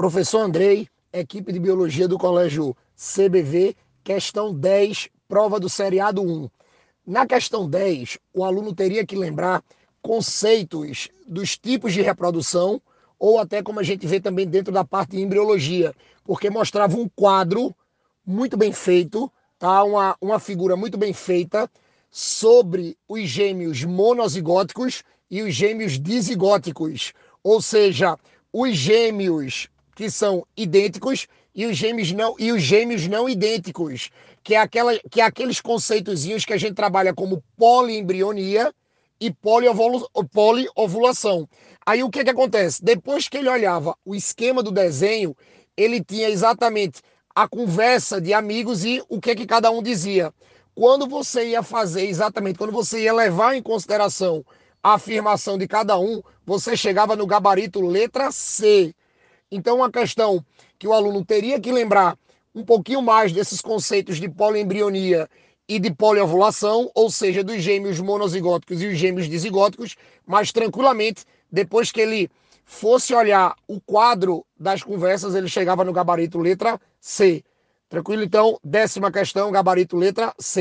Professor Andrei, equipe de biologia do colégio CBV, questão 10, prova do seriado 1. Na questão 10, o aluno teria que lembrar conceitos dos tipos de reprodução, ou até como a gente vê também dentro da parte de embriologia, porque mostrava um quadro muito bem feito, tá? uma, uma figura muito bem feita sobre os gêmeos monozigóticos e os gêmeos dizigóticos, ou seja, os gêmeos que são idênticos e os gêmeos não e os gêmeos não idênticos, que é aquela que é aqueles conceitozinhos que a gente trabalha como poliembrionia e poliovulação. Aí o que que acontece? Depois que ele olhava o esquema do desenho, ele tinha exatamente a conversa de amigos e o que que cada um dizia. Quando você ia fazer exatamente, quando você ia levar em consideração a afirmação de cada um, você chegava no gabarito letra C, então, uma questão que o aluno teria que lembrar um pouquinho mais desses conceitos de poliembrionia e de poliovulação, ou seja, dos gêmeos monozigóticos e os gêmeos dizigóticos, mas tranquilamente, depois que ele fosse olhar o quadro das conversas, ele chegava no gabarito letra C. Tranquilo? Então, décima questão, gabarito letra C.